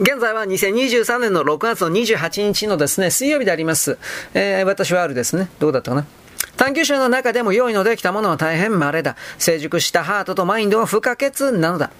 現在は2023年の6月の28日のですね、水曜日であります。えー、私はあるですね。どうだったかな？探求者の中でも良いのできたものは大変稀だ。成熟したハートとマインドは不可欠なのだ。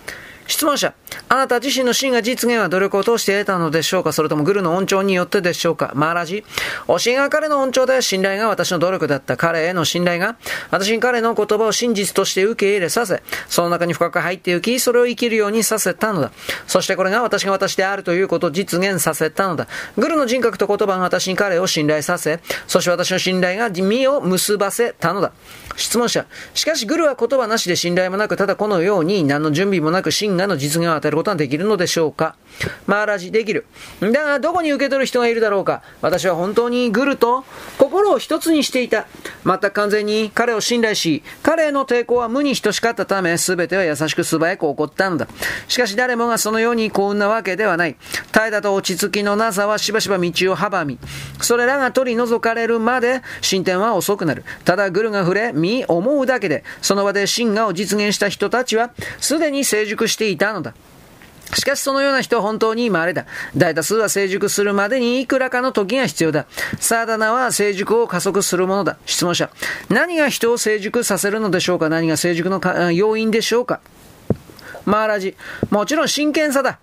質問者、あなた自身の真が実現は努力を通して得たのでしょうか？それともグルの恩寵によってでしょうか？マーラジ教えが彼の恩寵で信頼が私の努力だった彼への信頼が私に彼の言葉を真実として受け入れさせ、その中に深く入って行き、それを生きるようにさせたのだ。そしてこれが私が私であるということを実現させたのだ。グルの人格と言葉が私に彼を信頼させ、そして私の信頼が身を結ばせたのだ。質問者。しかし、グルは言葉なしで信頼もなく、ただこのように何の準備もなく真我の実現を与えることができるのでしょうか。マーラジ、できる。だが、どこに受け取る人がいるだろうか私は本当にグルと心を一つにしていた。全く完全に彼を信頼し、彼への抵抗は無に等しかったため、全ては優しく素早く起こったのだ。しかし誰もがそのように幸運なわけではない。怠惰と落ち着きのなさはしばしば道を阻み、それらが取り除かれるまで進展は遅くなる。ただグルが触れ、身思うだけで、その場で真我を実現した人たちは、すでに成熟していたのだ。しかしそのような人は本当に稀だ。大多数は成熟するまでにいくらかの時が必要だ。サーダナは成熟を加速するものだ。質問者。何が人を成熟させるのでしょうか？何が成熟の要因でしょうか？マーラジ。もちろん真剣さだ。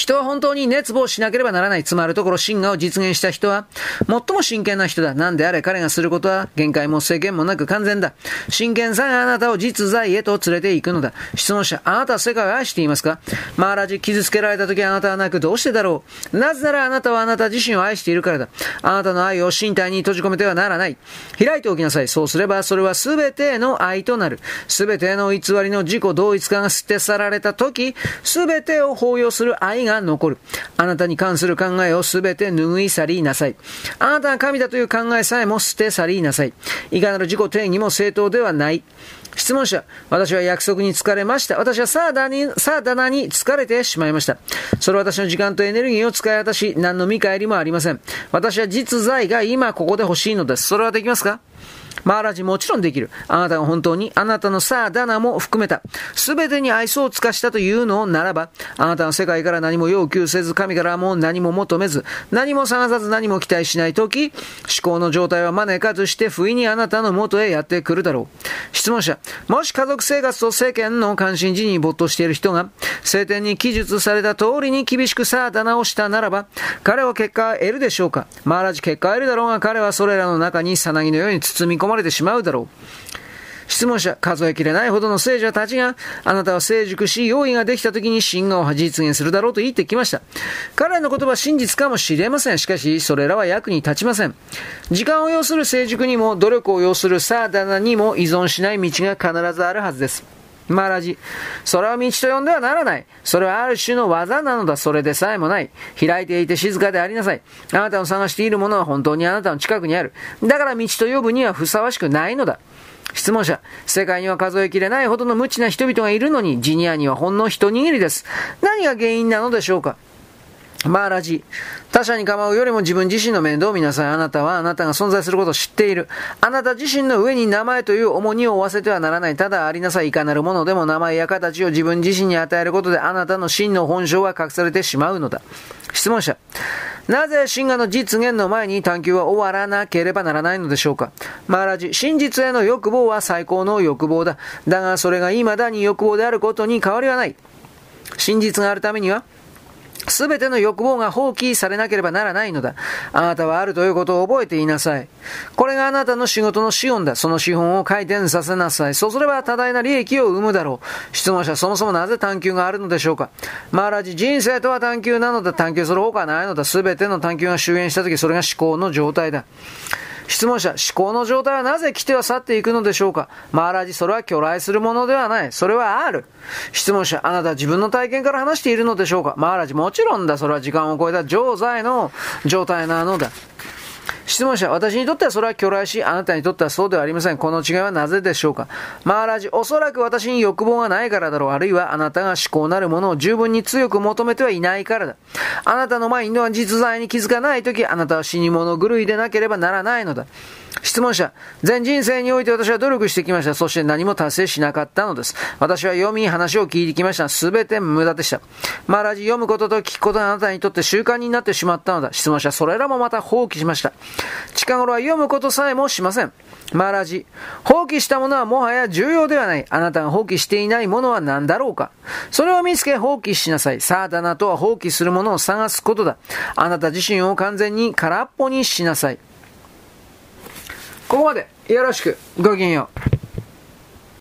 人は本当に熱望しなければならない。つまるところ、真我を実現した人は、最も真剣な人だ。何であれ彼がすることは、限界も制限もなく完全だ。真剣さがあなたを実在へと連れて行くのだ。質問者、あなたは世界を愛していますか？マーラジ、傷つけられた時あなたはなく、どうしてだろう？なぜならあなたはあなた自身を愛しているからだ。あなたの愛を身体に閉じ込めてはならない。開いておきなさい。そうすれば、それは全ての愛となる。全ての偽りの自己同一化が捨て去られた時、全てを包容する愛がが残る？あなたに関する考えをすべて拭い去りなさい。あなたが神だという考えさえも捨て去りなさい。いかなる自己定義も正当ではない。質問者、私は約束に疲れました。私はサーダに、サーダナに疲れてしまいました。それは私の時間とエネルギーを使い果たし、何の見返りもありません。私は実在が今ここで欲しいのです。それはできますか？マーラジもちろんできる。あなたが本当にあなたのさあダナも含めた。すべてに愛想を尽かしたというのならば、あなたの世界から何も要求せず、神からも何も求めず、何も探さず何も期待しないとき、思考の状態は招かずして不意にあなたの元へやってくるだろう。質問者、もし家族生活と世間の関心事に没頭している人が、聖典に記述された通りに厳しくさあ棚をしたならば、彼は結果を得るでしょうかマーラジ結果を得るだろうが、彼はそれらの中にさなぎのように包み込まれてしまうだろう。質問者、数えきれないほどの聖者たちが、あなたは成熟し、用意ができた時に真我を実現するだろうと言ってきました。彼らの言葉は真実かもしれません。しかし、それらは役に立ちません。時間を要する成熟にも、努力を要するサーダナにも依存しない道が必ずあるはずです。マラジ。それは道と呼んではならない。それはある種の技なのだ。それでさえもない。開いていて静かでありなさい。あなたの探しているものは本当にあなたの近くにある。だから道と呼ぶにはふさわしくないのだ。質問者、世界には数えきれないほどの無知な人々がいるのに、ジニアにはほんの一握りです。何が原因なのでしょうか？マーラジ。他者に構うよりも自分自身の面倒を見なさい。あなたはあなたが存在することを知っている。あなた自身の上に名前という重荷を負わせてはならない。ただありなさい。いかなるものでも名前や形を自分自身に与えることであなたの真の本性は隠されてしまうのだ。質問者。なぜ真我の実現の前に探求は終わらなければならないのでしょうかマーラジ、真実への欲望は最高の欲望だ。だがそれが未だに欲望であることに変わりはない。真実があるためには、すべての欲望が放棄されなければならないのだ。あなたはあるということを覚えていなさい。これがあなたの仕事の資本だ。その資本を回転させなさい。そうすれば多大な利益を生むだろう。質問者、そもそもなぜ探求があるのでしょうかマーラジ、人生とは探求なのだ。探求する方がないのだ。すべての探求が終焉したとき、それが思考の状態だ。質問者、思考の状態はなぜ来ては去っていくのでしょうか？マーラジ、それは巨来するものではない。それはある。質問者、あなたは自分の体験から話しているのでしょうか？マーラジ、もちろんだ。それは時間を超えた常在の状態なのだ。質問者、私にとってはそれは巨来し、あなたにとってはそうではありません。この違いはなぜでしょうか？マーラジ、おそらく私に欲望がないからだろう。あるいはあなたが思考なるものを十分に強く求めてはいないからだ。あなたのマインドは実在に気づかないとき、あなたは死に物狂いでなければならないのだ。質問者、全人生において私は努力してきました。そして何も達成しなかったのです。私は読み、話を聞いてきました。すべて無駄でした。マラジ読むことと聞くことがあなたにとって習慣になってしまったのだ。質問者、それらもまた放棄しました。近頃は読むことさえもしません。マラジ、放棄したものはもはや重要ではない。あなたが放棄していないものは何だろうか。それを見つけ放棄しなさい。サーダナとは放棄するものを探すことだ。あなた自身を完全に空っぽにしなさい。ここまでよろしく。ごきげんよう。